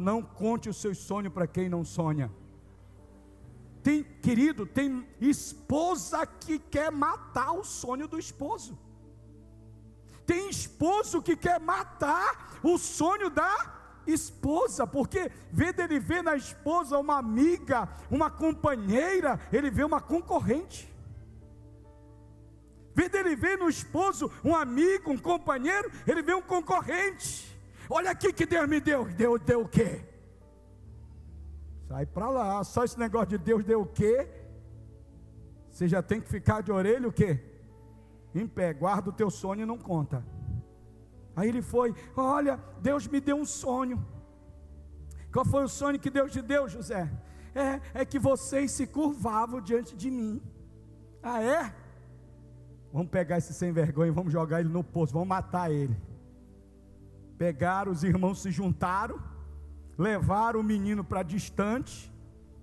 Não conte o seu sonho para quem não sonha. Tem, querido, tem esposa que quer matar o sonho do esposo. Tem esposo que quer matar o sonho da esposa, porque vê dele ver na esposa uma amiga, uma companheira, ele vê uma concorrente. Vê dele ver no esposo um amigo, um companheiro, ele vê um concorrente. Olha aqui que Deus me deu. Deu, deu o quê? Sai para lá. Só esse negócio de Deus deu o quê? Você já tem que ficar de orelha o quê? Em pé. Guarda o teu sonho e não conta. Aí ele foi: Olha, Deus me deu um sonho. Qual foi o sonho que Deus te deu, José? É, é que vocês se curvavam diante de mim. Ah, é? Vamos pegar esse sem vergonha e vamos jogar ele no poço, vamos matar ele. Pegaram, os irmãos se juntaram, levaram o menino para distante,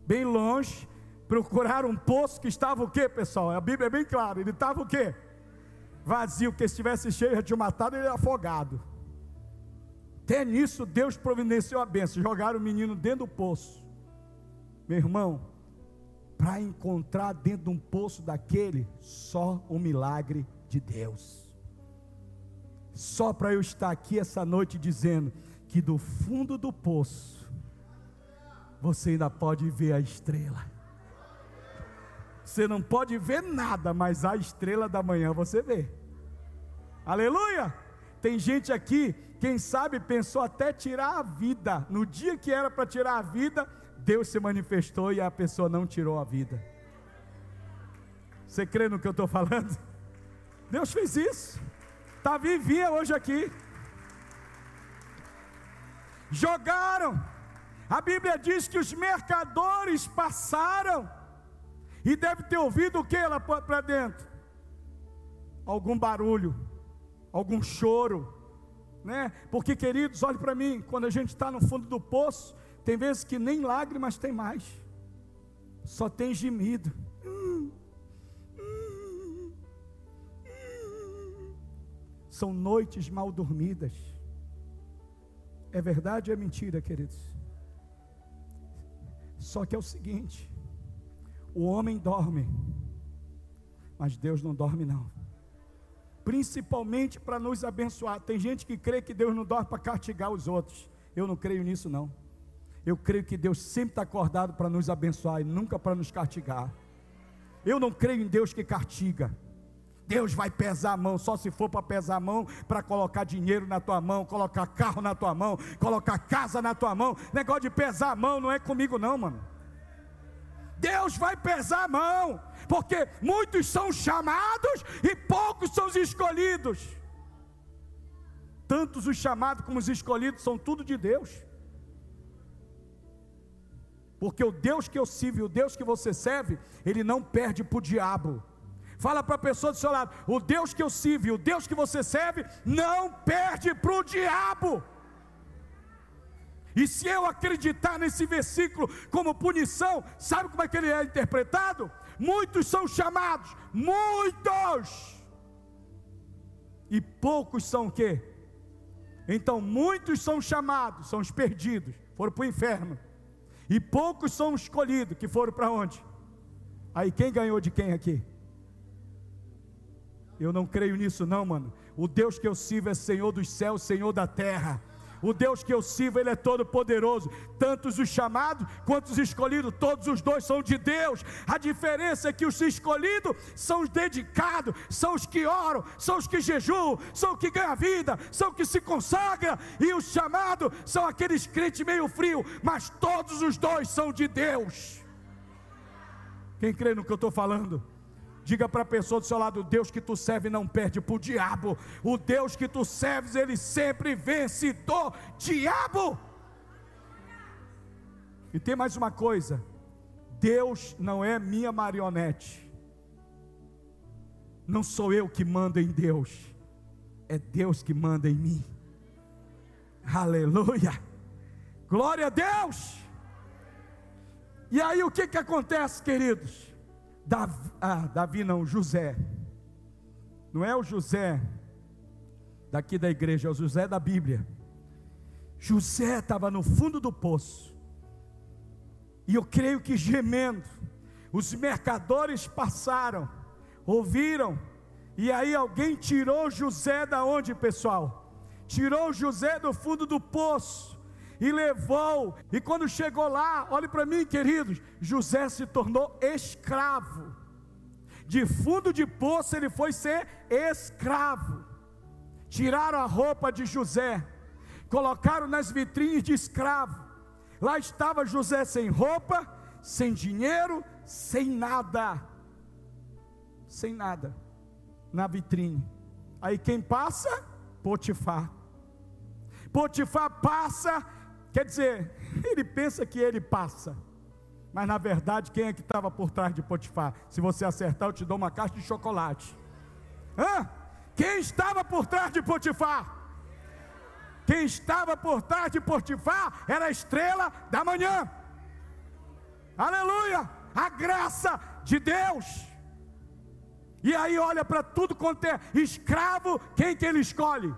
bem longe, procuraram um poço que estava o quê, pessoal? A Bíblia é bem clara, ele estava o quê? Vazio, se estivesse cheio, já tinha matado ele afogado. Até nisso Deus providenciou a benção. Jogaram o menino dentro do poço. Meu irmão, para encontrar dentro de um poço daquele, só o milagre de Deus só para eu estar aqui essa noite dizendo que do fundo do poço você ainda pode ver a estrela. Você não pode ver nada, mas a estrela da manhã você vê. Aleluia! Tem gente aqui, quem sabe pensou até tirar a vida. No dia que era para tirar a vida, Deus se manifestou e a pessoa não tirou a vida. Você crê no que eu estou falando? Deus fez isso. Está vivinha hoje aqui. Jogaram. A Bíblia diz que os mercadores passaram. E deve ter ouvido o que lá para dentro? Algum barulho, algum choro, né? Porque, queridos, olhe para mim, quando a gente está no fundo do poço, tem vezes que nem lágrimas tem mais, só tem gemido. São noites mal dormidas. É verdade ou é mentira, queridos? Só que é o seguinte: o homem dorme, mas Deus não dorme, não. Principalmente para nos abençoar. Tem gente que crê que Deus não dorme para castigar os outros. Eu não creio nisso, não. Eu creio que Deus sempre está acordado para nos abençoar e nunca para nos castigar. Eu não creio em Deus que castiga. Deus vai pesar a mão, só se for para pesar a mão, para colocar dinheiro na tua mão, colocar carro na tua mão, colocar casa na tua mão. Negócio de pesar a mão não é comigo, não, mano. Deus vai pesar a mão, porque muitos são chamados e poucos são os escolhidos. Tantos os chamados como os escolhidos são tudo de Deus. Porque o Deus que eu sirvo, o Deus que você serve, ele não perde para o diabo. Fala para a pessoa do seu lado: o Deus que eu sirvo, o Deus que você serve, não perde para o diabo. E se eu acreditar nesse versículo como punição, sabe como é que ele é interpretado? Muitos são chamados, muitos, e poucos são o quê? Então, muitos são chamados, são os perdidos, foram para o inferno, e poucos são escolhidos, que foram para onde? Aí quem ganhou de quem aqui? Eu não creio nisso, não, mano. O Deus que eu sirvo é Senhor dos céus, Senhor da terra. O Deus que eu sirvo, Ele é todo poderoso. Tantos os chamados quanto os escolhidos, todos os dois são de Deus. A diferença é que os escolhidos são os dedicados, são os que oram, são os que jejuam, são os que ganham vida, são os que se consagram. E os chamados são aqueles crentes meio frio, mas todos os dois são de Deus. Quem crê no que eu estou falando? Diga para a pessoa do seu lado: o Deus que tu serve não perde para o diabo. O Deus que tu serves, ele sempre vence do diabo. E tem mais uma coisa: Deus não é minha marionete. Não sou eu que mando em Deus, é Deus que manda em mim. Aleluia! Glória a Deus! E aí o que que acontece, queridos? Davi, ah, Davi não, José. Não é o José daqui da igreja, é o José da Bíblia. José estava no fundo do poço, e eu creio que gemendo, os mercadores passaram, ouviram, e aí alguém tirou José da onde, pessoal? Tirou José do fundo do poço e levou. E quando chegou lá, olhe para mim, queridos, José se tornou escravo. De fundo de poço ele foi ser escravo. Tiraram a roupa de José, colocaram nas vitrines de escravo. Lá estava José sem roupa, sem dinheiro, sem nada. Sem nada. Na vitrine. Aí quem passa? Potifar. Potifar passa, quer dizer, ele pensa que ele passa. Mas na verdade, quem é que estava por trás de Potifar? Se você acertar, eu te dou uma caixa de chocolate. Hã? Quem estava por trás de Potifar? Quem estava por trás de Potifar era a estrela da manhã. Aleluia! A graça de Deus. E aí olha para tudo quanto é escravo, quem que ele escolhe?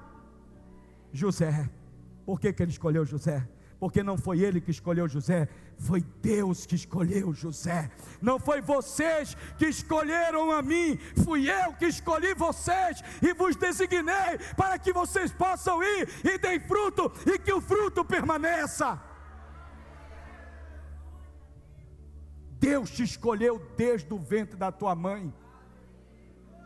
José. Por que, que ele escolheu José? Porque não foi ele que escolheu José, foi Deus que escolheu José. Não foi vocês que escolheram a mim, fui eu que escolhi vocês e vos designei para que vocês possam ir e deem fruto e que o fruto permaneça. Deus te escolheu desde o ventre da tua mãe.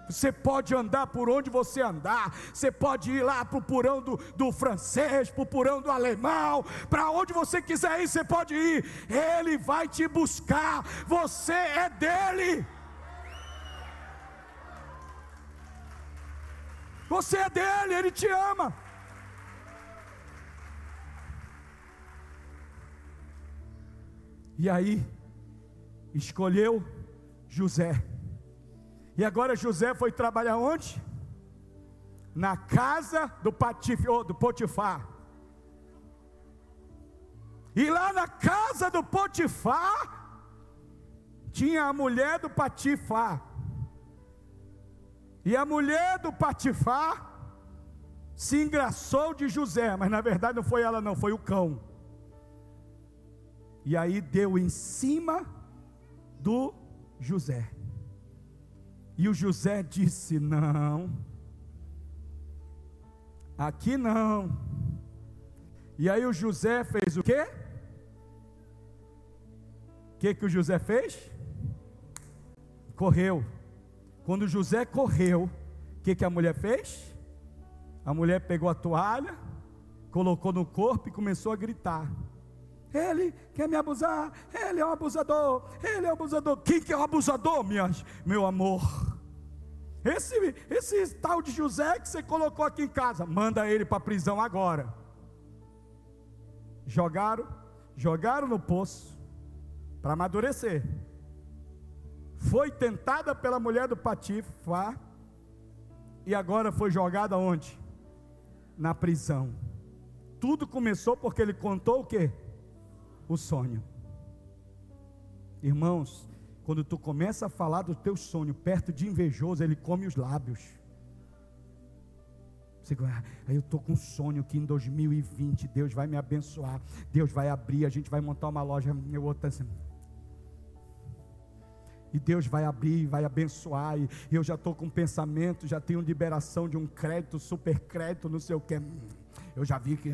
Você pode andar por onde você andar, você pode ir lá para o porão do, do francês, para o porão do alemão, para onde você quiser ir, você pode ir, Ele vai te buscar, você é dele. Você é dele, Ele te ama. E aí, escolheu José. E agora José foi trabalhar onde? Na casa do, Patife, oh, do Potifar. E lá na casa do Potifar, tinha a mulher do Patifar. E a mulher do Patifar se engraçou de José, mas na verdade não foi ela, não, foi o cão. E aí deu em cima do José. E o José disse: Não, aqui não. E aí o José fez o quê? O que, que o José fez? Correu. Quando José correu, o que, que a mulher fez? A mulher pegou a toalha, colocou no corpo e começou a gritar. Ele quer me abusar, ele é um abusador, ele é um abusador. Quem que é o um abusador, minhas, meu amor? Esse, esse tal de José que você colocou aqui em casa, manda ele para a prisão agora. Jogaram, jogaram no poço para amadurecer. Foi tentada pela mulher do Patifar e agora foi jogada onde? Na prisão. Tudo começou porque ele contou o que? O sonho. Irmãos, quando tu começa a falar do teu sonho perto de invejoso, ele come os lábios. Ah, eu estou com um sonho que em 2020 Deus vai me abençoar, Deus vai abrir, a gente vai montar uma loja, eu outro assim. E Deus vai abrir, vai abençoar. E eu já estou com um pensamento, já tenho liberação de um crédito, super crédito, não sei o que. Eu já vi que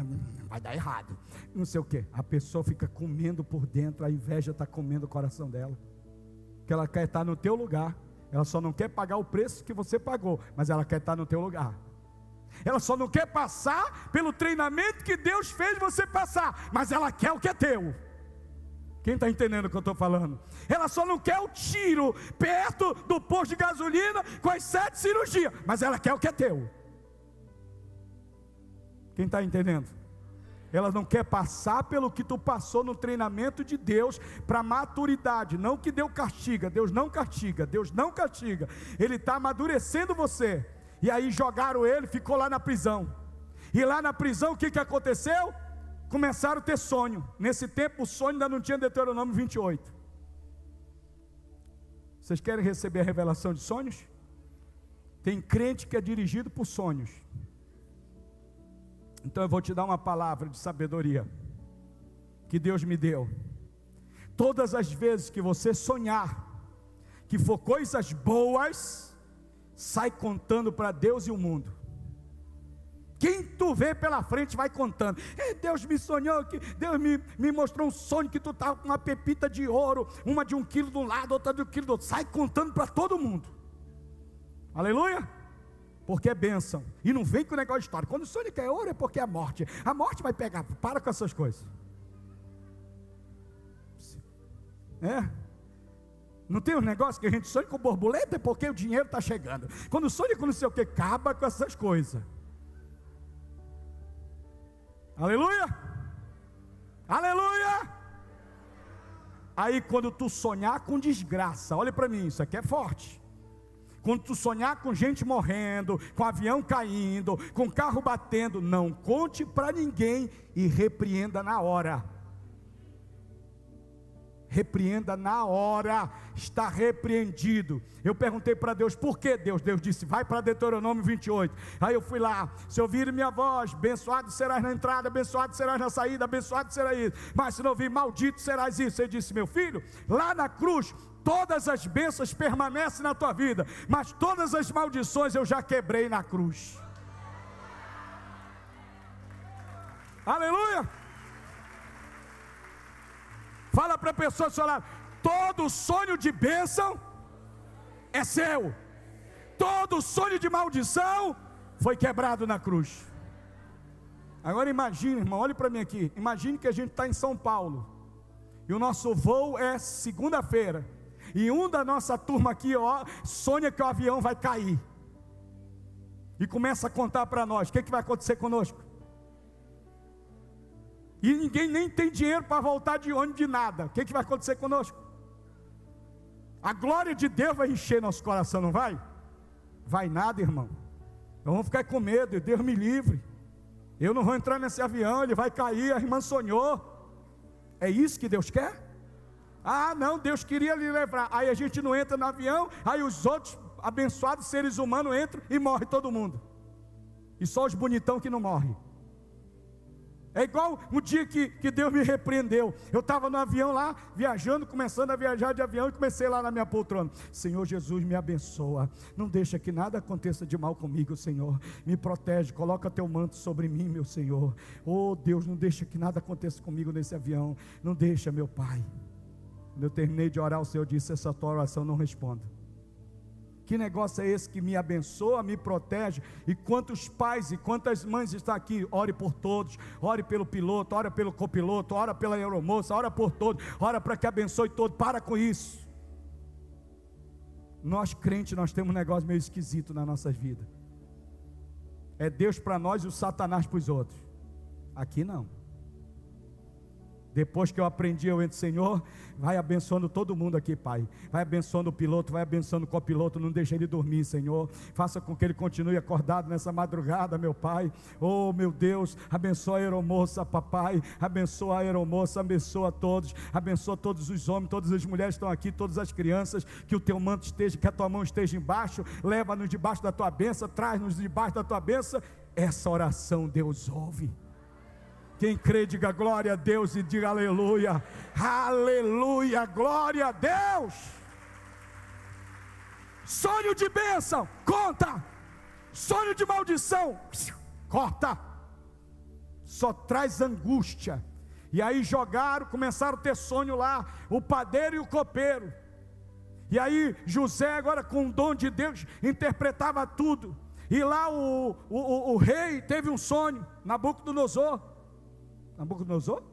vai dar errado. Não sei o que. A pessoa fica comendo por dentro, a inveja está comendo o coração dela que ela quer estar no teu lugar. Ela só não quer pagar o preço que você pagou, mas ela quer estar no teu lugar. Ela só não quer passar pelo treinamento que Deus fez você passar, mas ela quer o que é teu. Quem está entendendo o que eu estou falando? Ela só não quer o tiro perto do posto de gasolina com as sete cirurgias, mas ela quer o que é teu. Quem está entendendo? ela não quer passar pelo que tu passou no treinamento de Deus para maturidade. Não que Deus castiga, Deus não castiga, Deus não castiga. Ele está amadurecendo você. E aí jogaram ele, ficou lá na prisão. E lá na prisão o que, que aconteceu? Começaram a ter sonho. Nesse tempo o sonho ainda não tinha Deuteronômio 28. Vocês querem receber a revelação de sonhos? Tem crente que é dirigido por sonhos. Então eu vou te dar uma palavra de sabedoria que Deus me deu. Todas as vezes que você sonhar que for coisas boas, sai contando para Deus e o mundo. Quem tu vê pela frente vai contando. Deus me sonhou, que Deus me, me mostrou um sonho que tu estava com uma pepita de ouro, uma de um quilo de um lado, outra de um quilo do outro. Sai contando para todo mundo. Aleluia? Porque é bênção. E não vem com o negócio de história. Quando o sonho quer ouro é porque é a morte. A morte vai pegar. Para com essas coisas. É? Não tem um negócio que a gente sonha com borboleta é porque o dinheiro está chegando. Quando sonha com não sei o que, acaba com essas coisas. Aleluia! Aleluia! Aí quando tu sonhar com desgraça, olha para mim, isso aqui é forte. Quando tu sonhar com gente morrendo, com avião caindo, com carro batendo, não conte para ninguém e repreenda na hora repreenda na hora, está repreendido. Eu perguntei para Deus, por que Deus? Deus disse, vai para Deuteronômio 28. Aí eu fui lá, se ouvir minha voz, abençoado serás na entrada, abençoado serás na saída, abençoado serás isso. Mas se não ouvir, maldito serás isso. Ele disse, meu filho, lá na cruz, todas as bênçãos permanecem na tua vida, mas todas as maldições eu já quebrei na cruz. Aleluia! Fala para a pessoa do seu lado: todo sonho de bênção é seu, todo sonho de maldição foi quebrado na cruz. Agora imagine, irmão, olhe para mim aqui. Imagine que a gente está em São Paulo e o nosso voo é segunda-feira. E um da nossa turma aqui ó, sonha que o avião vai cair. E começa a contar para nós: o que, que vai acontecer conosco? e ninguém nem tem dinheiro para voltar de ônibus de nada, o que, que vai acontecer conosco? A glória de Deus vai encher nosso coração, não vai? Vai nada, irmão. Nós vamos ficar com medo, Deus me livre. Eu não vou entrar nesse avião, ele vai cair, a irmã sonhou. É isso que Deus quer? Ah, não, Deus queria lhe levar. Aí a gente não entra no avião, aí os outros abençoados seres humanos entram e morre todo mundo. E só os bonitão que não morrem. É igual o dia que, que Deus me repreendeu. Eu estava no avião lá, viajando, começando a viajar de avião e comecei lá na minha poltrona. Senhor Jesus, me abençoa. Não deixa que nada aconteça de mal comigo, Senhor. Me protege, coloca teu manto sobre mim, meu Senhor. Oh Deus, não deixa que nada aconteça comigo nesse avião. Não deixa, meu Pai. Quando eu terminei de orar, o Senhor disse: Essa tua oração não responda. Que negócio é esse que me abençoa, me protege? E quantos pais e quantas mães estão aqui? Ore por todos, ore pelo piloto, ore pelo copiloto, ore pela aeromoça, ore por todos, ore para que abençoe todos. Para com isso. Nós crentes, nós temos um negócio meio esquisito na nossa vida. É Deus para nós e o Satanás para os outros. Aqui não. Depois que eu aprendi, eu entro, Senhor, vai abençoando todo mundo aqui, Pai. Vai abençoando o piloto, vai abençoando o copiloto, não deixe ele dormir, Senhor. Faça com que ele continue acordado nessa madrugada, meu Pai. Oh, meu Deus, abençoa a aeromoça, papai. Abençoa a aeromoça, abençoa todos. Abençoa todos os homens, todas as mulheres que estão aqui, todas as crianças. Que o teu manto esteja, que a tua mão esteja embaixo. Leva-nos debaixo da tua bênção, traz-nos debaixo da tua bênção. Essa oração Deus ouve. Quem crê, diga glória a Deus e diga aleluia. Aleluia, glória a Deus. Sonho de bênção, conta. Sonho de maldição, corta. Só traz angústia. E aí jogaram, começaram a ter sonho lá, o padeiro e o copeiro. E aí José, agora com o dom de Deus, interpretava tudo. E lá o, o, o, o rei teve um sonho, Nabucodonosor. Nabucodonosor?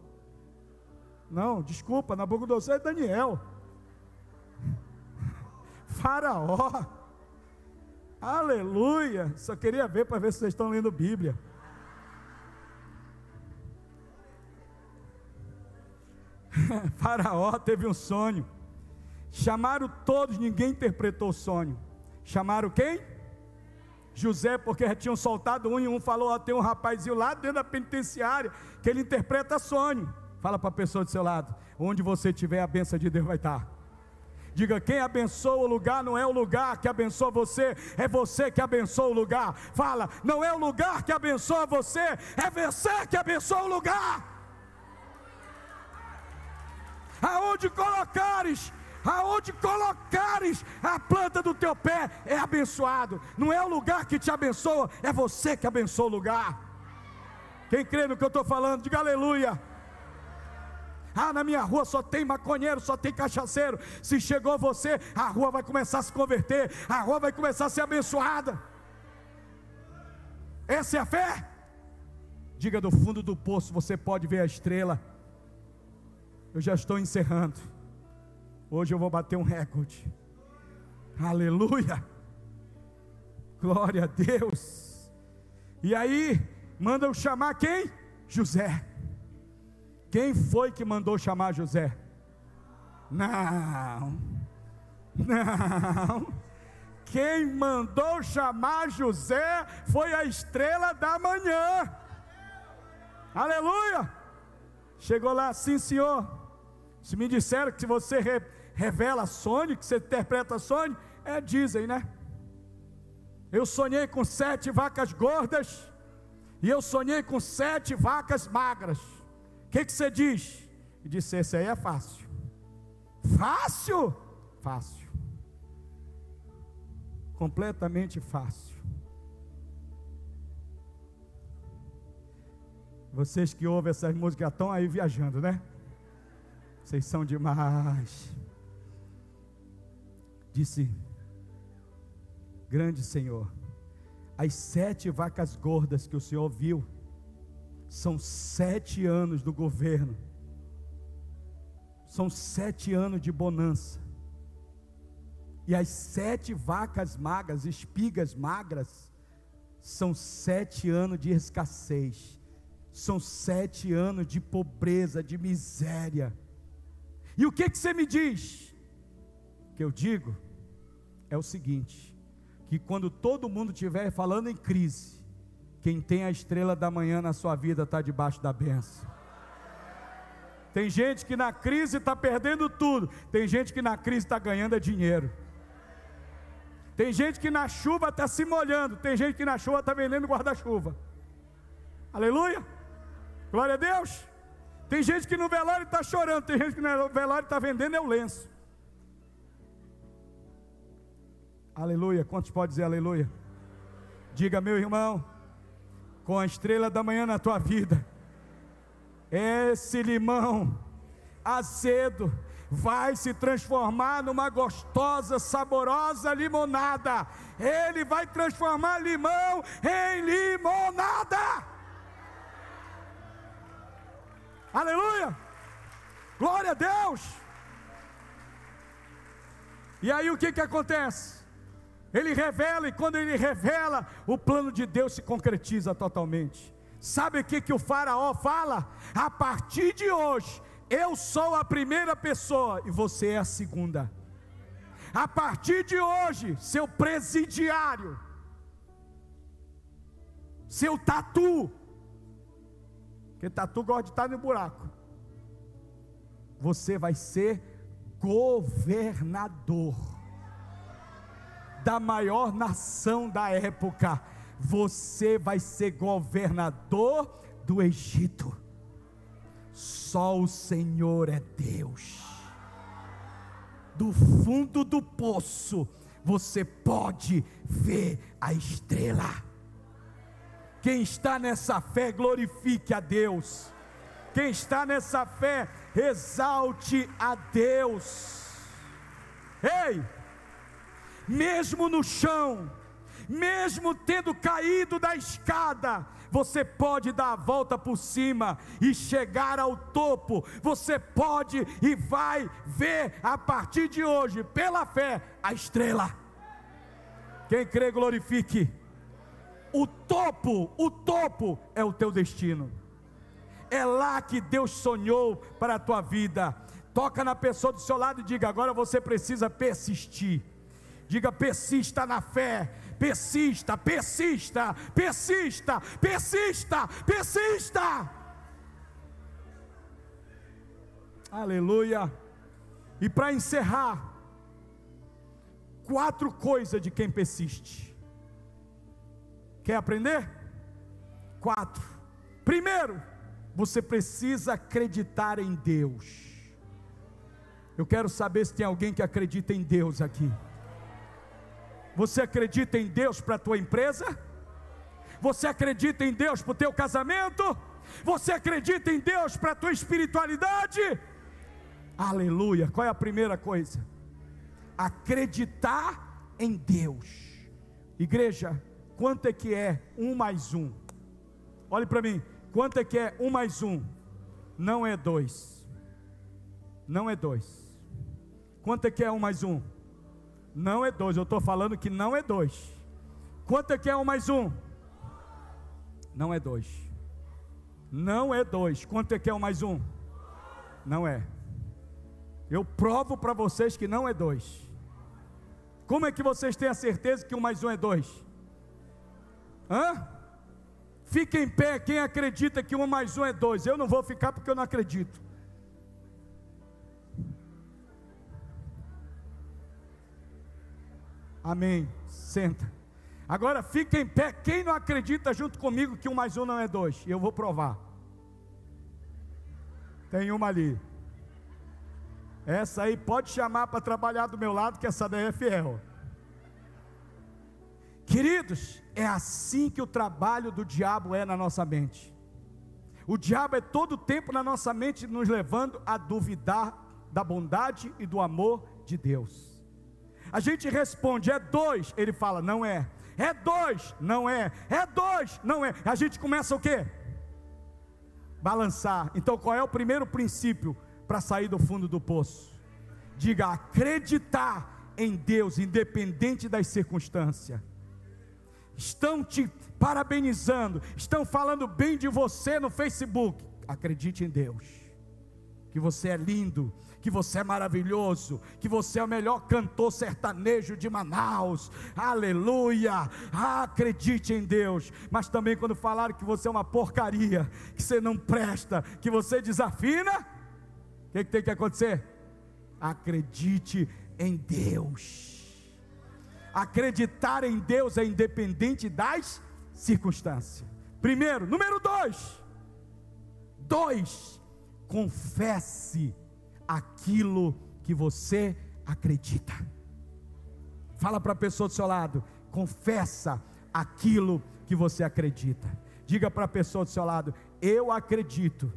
Não, desculpa, Nabucodonosor é Daniel. Faraó. Aleluia. Só queria ver para ver se vocês estão lendo Bíblia. Faraó teve um sonho. Chamaram todos, ninguém interpretou o sonho. Chamaram quem? José, porque já tinham soltado um e um falou: ó, tem um rapazinho lá dentro da penitenciária que ele interpreta sonho. Fala para a pessoa do seu lado: onde você tiver, a benção de Deus vai estar. Diga: quem abençoa o lugar não é o lugar que abençoa você, é você que abençoa o lugar. Fala: não é o lugar que abençoa você, é você que abençoa o lugar. Aonde colocares aonde colocares a planta do teu pé é abençoado. Não é o lugar que te abençoa, é você que abençoa o lugar. Quem crê no que eu estou falando, diga aleluia. Ah, na minha rua só tem maconheiro, só tem cachaceiro. Se chegou você, a rua vai começar a se converter, a rua vai começar a ser abençoada. Essa é a fé. Diga do fundo do poço, você pode ver a estrela. Eu já estou encerrando. Hoje eu vou bater um recorde. Aleluia. Glória a Deus. E aí, mandam chamar quem? José. Quem foi que mandou chamar José? Não. Não. Quem mandou chamar José foi a estrela da manhã. Aleluia. Chegou lá, sim, senhor. Se me disseram que se você revela sonho, que você interpreta sonho, é dizem, né? Eu sonhei com sete vacas gordas e eu sonhei com sete vacas magras. O que, que você diz? E disse: Esse aí é fácil. Fácil? Fácil. Completamente fácil. Vocês que ouvem essas músicas estão aí viajando, né? Vocês são demais disse: Grande Senhor, as sete vacas gordas que o Senhor viu, são sete anos do governo, são sete anos de bonança, e as sete vacas magras, espigas magras, são sete anos de escassez, são sete anos de pobreza, de miséria. E o que, que você me diz? Que eu digo é o seguinte: que quando todo mundo estiver falando em crise, quem tem a estrela da manhã na sua vida está debaixo da benção. Tem gente que na crise está perdendo tudo, tem gente que na crise está ganhando é dinheiro. Tem gente que na chuva está se molhando, tem gente que na chuva está vendendo guarda-chuva. Aleluia! Glória a Deus! Tem gente que no velório está chorando, tem gente que no velório está vendendo é o lenço. Aleluia. Quantos pode dizer aleluia? Diga, meu irmão, com a estrela da manhã na tua vida, esse limão azedo vai se transformar numa gostosa, saborosa limonada. Ele vai transformar limão em limonada. Aleluia! Glória a Deus! E aí o que que acontece? Ele revela, e quando ele revela, o plano de Deus se concretiza totalmente. Sabe o que, que o Faraó fala? A partir de hoje, eu sou a primeira pessoa e você é a segunda. A partir de hoje, seu presidiário, seu tatu, porque tatu gosta de estar no buraco, você vai ser governador da maior nação da época. Você vai ser governador do Egito. Só o Senhor é Deus. Do fundo do poço, você pode ver a estrela. Quem está nessa fé, glorifique a Deus. Quem está nessa fé, exalte a Deus. Ei! Mesmo no chão, mesmo tendo caído da escada, você pode dar a volta por cima e chegar ao topo. Você pode e vai ver a partir de hoje, pela fé, a estrela. Quem crê, glorifique. O topo, o topo é o teu destino. É lá que Deus sonhou para a tua vida. Toca na pessoa do seu lado e diga: agora você precisa persistir. Diga: persista na fé, persista, persista, persista, persista, persista. Aleluia. E para encerrar, quatro coisas de quem persiste. Quer aprender? Quatro. Primeiro, você precisa acreditar em Deus. Eu quero saber se tem alguém que acredita em Deus aqui. Você acredita em Deus para a tua empresa? Você acredita em Deus para o teu casamento? Você acredita em Deus para a tua espiritualidade? Aleluia. Qual é a primeira coisa? Acreditar em Deus. Igreja, quanto é que é um mais um? Olhe para mim, quanto é que é um mais um? Não é dois. Não é dois. Quanto é que é um mais um? Não é dois. Eu estou falando que não é dois. Quanto é que é um mais um? Não é dois. Não é dois. Quanto é que é um mais um? Não é. Eu provo para vocês que não é dois. Como é que vocês têm a certeza que um mais um é dois? Hã? Fique em pé quem acredita que um mais um é dois. Eu não vou ficar porque eu não acredito. Amém. Senta. Agora fique em pé. Quem não acredita junto comigo que um mais um não é dois? Eu vou provar. Tem uma ali. Essa aí pode chamar para trabalhar do meu lado, que essa daí é fiel. Queridos, é assim que o trabalho do diabo é na nossa mente. O diabo é todo o tempo na nossa mente nos levando a duvidar da bondade e do amor de Deus. A gente responde, é dois, ele fala, não é. É dois, não é. É dois, não é. A gente começa o quê? Balançar. Então qual é o primeiro princípio? para sair do fundo do poço. Diga acreditar em Deus, independente das circunstâncias. Estão te parabenizando, estão falando bem de você no Facebook. Acredite em Deus, que você é lindo, que você é maravilhoso, que você é o melhor cantor sertanejo de Manaus. Aleluia! acredite em Deus. Mas também quando falaram que você é uma porcaria, que você não presta, que você desafina, o que, que tem que acontecer? Acredite em Deus. Acreditar em Deus é independente das circunstâncias. Primeiro, número dois. Dois, confesse aquilo que você acredita. Fala para a pessoa do seu lado, confessa aquilo que você acredita. Diga para a pessoa do seu lado, eu acredito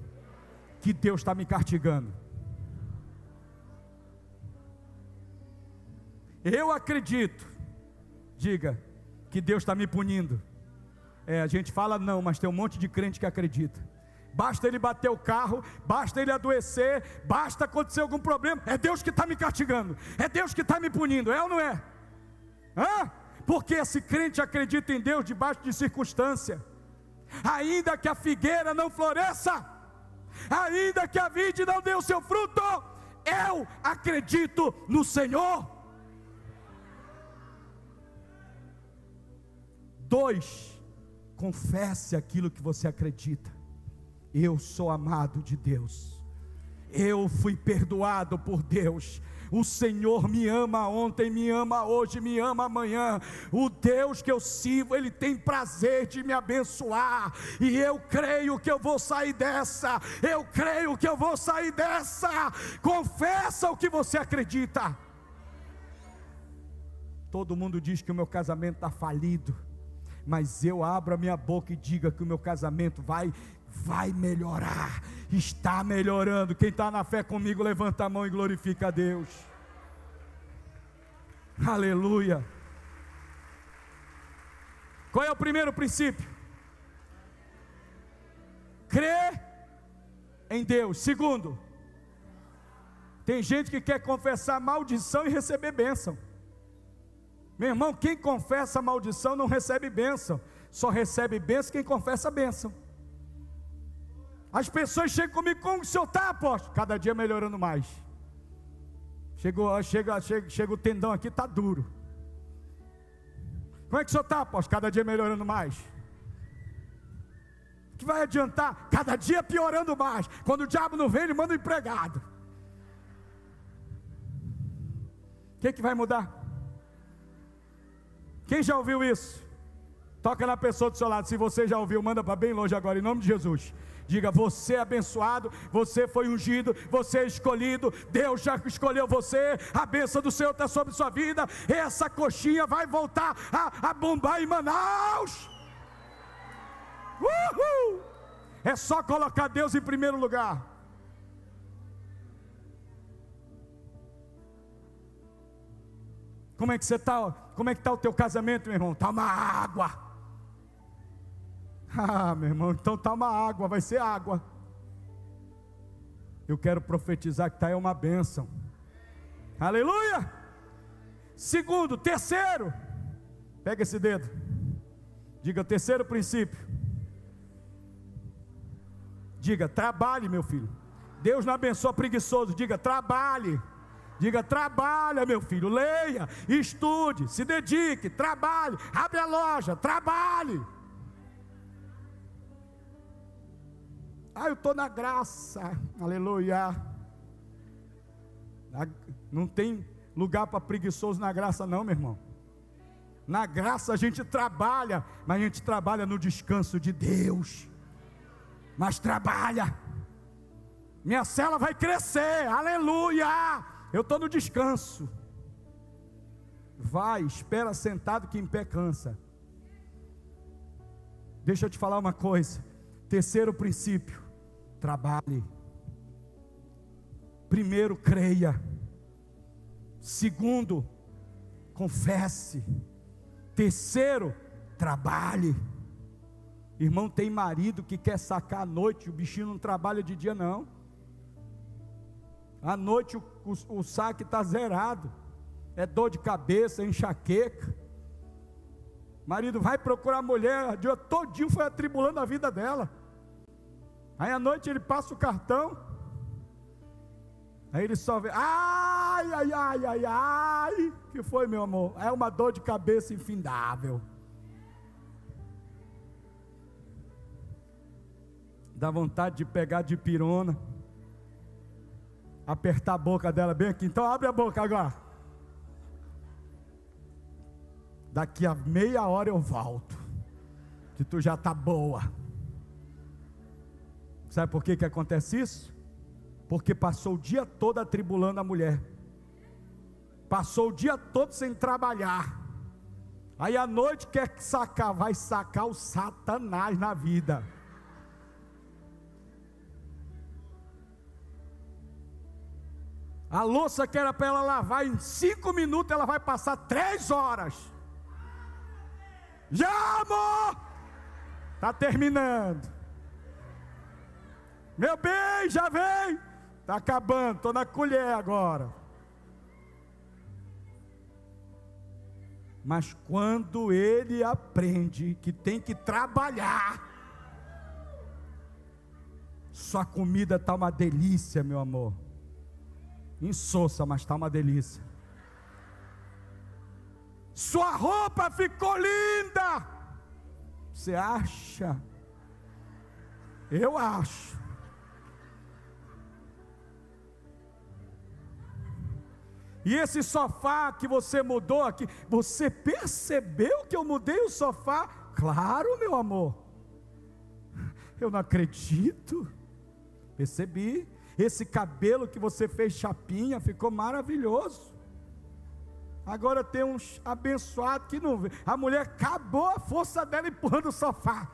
que Deus está me castigando. Eu acredito, diga, que Deus está me punindo. É, a gente fala não, mas tem um monte de crente que acredita. Basta ele bater o carro, basta ele adoecer, basta acontecer algum problema, é Deus que está me castigando, é Deus que está me punindo, é ou não é? Hã? Porque esse crente acredita em Deus debaixo de circunstância, ainda que a figueira não floresça, ainda que a vide não dê o seu fruto, eu acredito no Senhor. Dois, confesse aquilo que você acredita. Eu sou amado de Deus. Eu fui perdoado por Deus. O Senhor me ama ontem, me ama hoje, me ama amanhã. O Deus que eu sirvo, Ele tem prazer de me abençoar. E eu creio que eu vou sair dessa. Eu creio que eu vou sair dessa. Confessa o que você acredita. Todo mundo diz que o meu casamento está falido mas eu abro a minha boca e diga que o meu casamento vai vai melhorar, está melhorando. Quem está na fé comigo, levanta a mão e glorifica a Deus. Aleluia. Qual é o primeiro princípio? Crer em Deus. Segundo, tem gente que quer confessar maldição e receber bênção. Meu irmão, quem confessa maldição não recebe bênção, só recebe bênção quem confessa bênção. As pessoas chegam comigo, como o senhor está, apóstolo? Cada dia melhorando mais. Chegou, chega, chega, chega o tendão aqui, está duro. Como é que o senhor está, apóstolo? Cada dia melhorando mais. O que vai adiantar? Cada dia piorando mais. Quando o diabo não vem, ele manda um empregado. O que, que vai mudar? Quem já ouviu isso? Toca na pessoa do seu lado. Se você já ouviu, manda para bem longe agora, em nome de Jesus. Diga: Você é abençoado, você foi ungido, você é escolhido, Deus já escolheu você, a bênção do Senhor está sobre sua vida. Essa coxinha vai voltar a, a bombar em Manaus. Uhul! É só colocar Deus em primeiro lugar. Como é que você está? Como é que está o teu casamento, meu irmão? Está uma água. Ah, meu irmão, então está uma água, vai ser água. Eu quero profetizar que está é uma bênção. Aleluia! Segundo, terceiro, pega esse dedo. Diga terceiro princípio. Diga, trabalhe, meu filho. Deus não abençoa preguiçoso. Diga, trabalhe. Diga, trabalha, meu filho. Leia, estude, se dedique, trabalhe, abre a loja, trabalhe. Ah, eu estou na graça, aleluia. Não tem lugar para preguiçoso na graça, não, meu irmão. Na graça a gente trabalha, mas a gente trabalha no descanso de Deus. Mas trabalha. Minha cela vai crescer, aleluia. Eu estou no descanso. Vai, espera sentado que em pé cansa. Deixa eu te falar uma coisa. Terceiro princípio: trabalhe. Primeiro, creia. Segundo, confesse. Terceiro, trabalhe. Irmão, tem marido que quer sacar à noite, o bichinho não trabalha de dia, não. À noite o, o, o saque está zerado. É dor de cabeça, é enxaqueca. Marido vai procurar a mulher, o dia foi atribulando a vida dela. Aí à noite ele passa o cartão. Aí ele só vê, ai, ai, ai, ai, ai, que foi meu amor? É uma dor de cabeça infindável. Dá vontade de pegar de pirona, apertar a boca dela bem aqui. Então abre a boca agora. Daqui a meia hora eu volto, que tu já tá boa. Sabe por que, que acontece isso? Porque passou o dia todo atribulando a mulher, passou o dia todo sem trabalhar. Aí à noite quer sacar, vai sacar o Satanás na vida. A louça que era para ela lavar em cinco minutos, ela vai passar três horas. Já, amor! Está terminando. Meu bem, já vem. Está acabando, estou na colher agora. Mas quando ele aprende que tem que trabalhar, sua comida está uma delícia, meu amor. Insossa, mas está uma delícia. Sua roupa ficou linda. Você acha? Eu acho. E esse sofá que você mudou aqui, você percebeu que eu mudei o sofá? Claro, meu amor. Eu não acredito. Percebi. Esse cabelo que você fez chapinha ficou maravilhoso. Agora tem uns abençoados que não vê. A mulher acabou a força dela empurrando o sofá.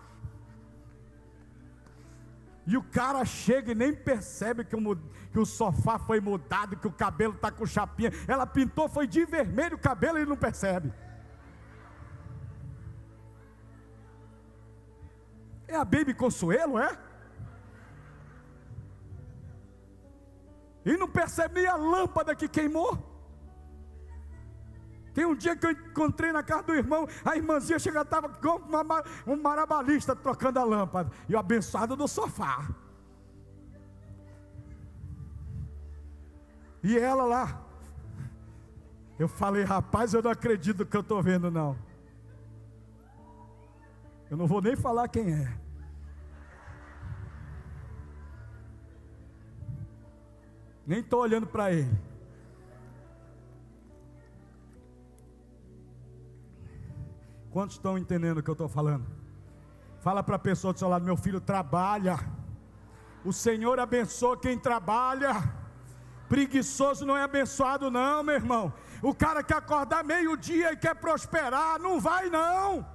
E o cara chega e nem percebe que o, que o sofá foi mudado, que o cabelo está com chapinha. Ela pintou, foi de vermelho o cabelo e não percebe. É a Baby Consuelo, é? E não percebe nem a lâmpada que queimou. Tem um dia que eu encontrei na casa do irmão, a irmãzinha chega, estava com uma, um marabalista trocando a lâmpada, e o abençoado no sofá. E ela lá, eu falei, rapaz, eu não acredito que eu estou vendo, não. Eu não vou nem falar quem é. Nem estou olhando para ele. Quantos estão entendendo o que eu estou falando? Fala para a pessoa do seu lado, meu filho, trabalha. O Senhor abençoa quem trabalha. Preguiçoso não é abençoado, não, meu irmão. O cara quer acordar meio-dia e quer prosperar, não vai, não.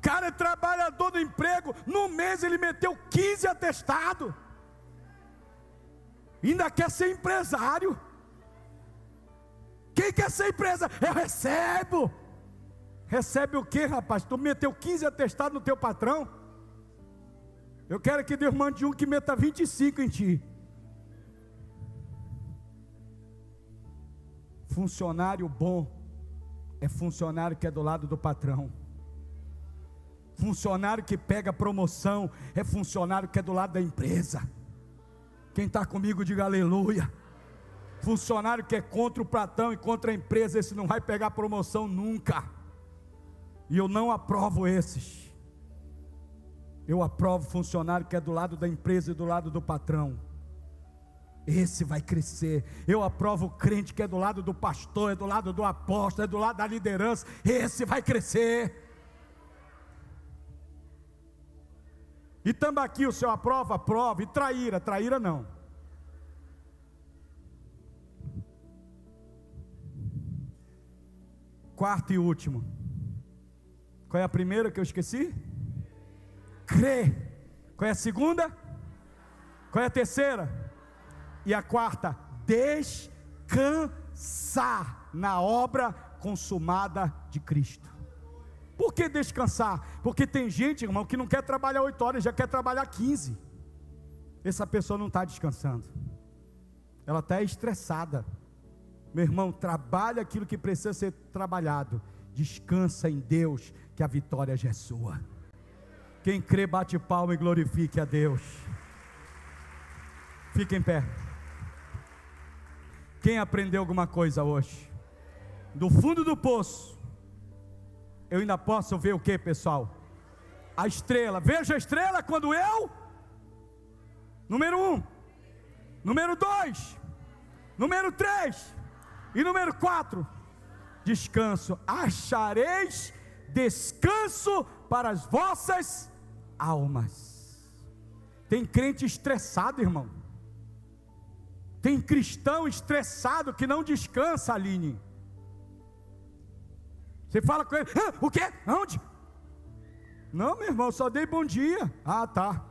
Cara é trabalhador do emprego, no mês ele meteu 15 atestados. Ainda quer ser empresário. Quem quer ser empresa? Eu recebo. Recebe o que, rapaz? Tu meteu 15 atestados no teu patrão? Eu quero que Deus mande um que meta 25 em ti. Funcionário bom é funcionário que é do lado do patrão. Funcionário que pega promoção é funcionário que é do lado da empresa. Quem está comigo, diga aleluia. Funcionário que é contra o patrão e contra a empresa, esse não vai pegar promoção nunca. E eu não aprovo esses. Eu aprovo funcionário que é do lado da empresa e do lado do patrão. Esse vai crescer. Eu aprovo o crente que é do lado do pastor, é do lado do apóstolo, é do lado da liderança. Esse vai crescer. E tambaqui o senhor aprova? Aprova. E traíra? Traíra não. Quarto e último. Qual é a primeira que eu esqueci? Crer. Qual é a segunda? Qual é a terceira? E a quarta? Descansar na obra consumada de Cristo. Por que descansar? Porque tem gente, irmão, que não quer trabalhar oito horas, já quer trabalhar 15. Essa pessoa não está descansando. Ela está estressada. Meu irmão, trabalha aquilo que precisa ser trabalhado. Descansa em Deus, que a vitória já é sua. Quem crê, bate palma e glorifique a Deus. Fique em pé. Quem aprendeu alguma coisa hoje? Do fundo do poço eu ainda posso ver o que, pessoal? A estrela. Veja a estrela quando eu. Número um. Número dois. Número três. E número quatro. Descanso. Achareis descanso para as vossas almas. Tem crente estressado, irmão. Tem cristão estressado que não descansa, Aline. Você fala com ele, ah, o quê? Onde? Não, meu irmão, só dei bom dia. Ah, tá.